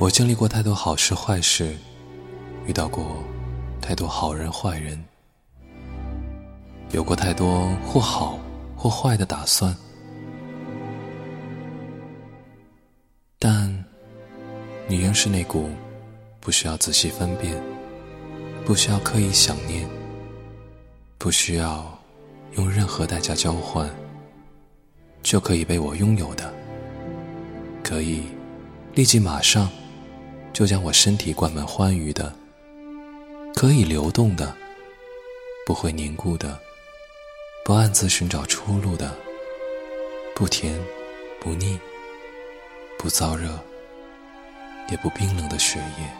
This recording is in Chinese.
我经历过太多好事坏事，遇到过太多好人坏人，有过太多或好或坏的打算，但你仍是那股不需要仔细分辨、不需要刻意想念、不需要用任何代价交换就可以被我拥有的，可以立即马上。就将我身体灌满欢愉的，可以流动的，不会凝固的，不暗自寻找出路的，不甜不腻，不燥热，也不冰冷的血液。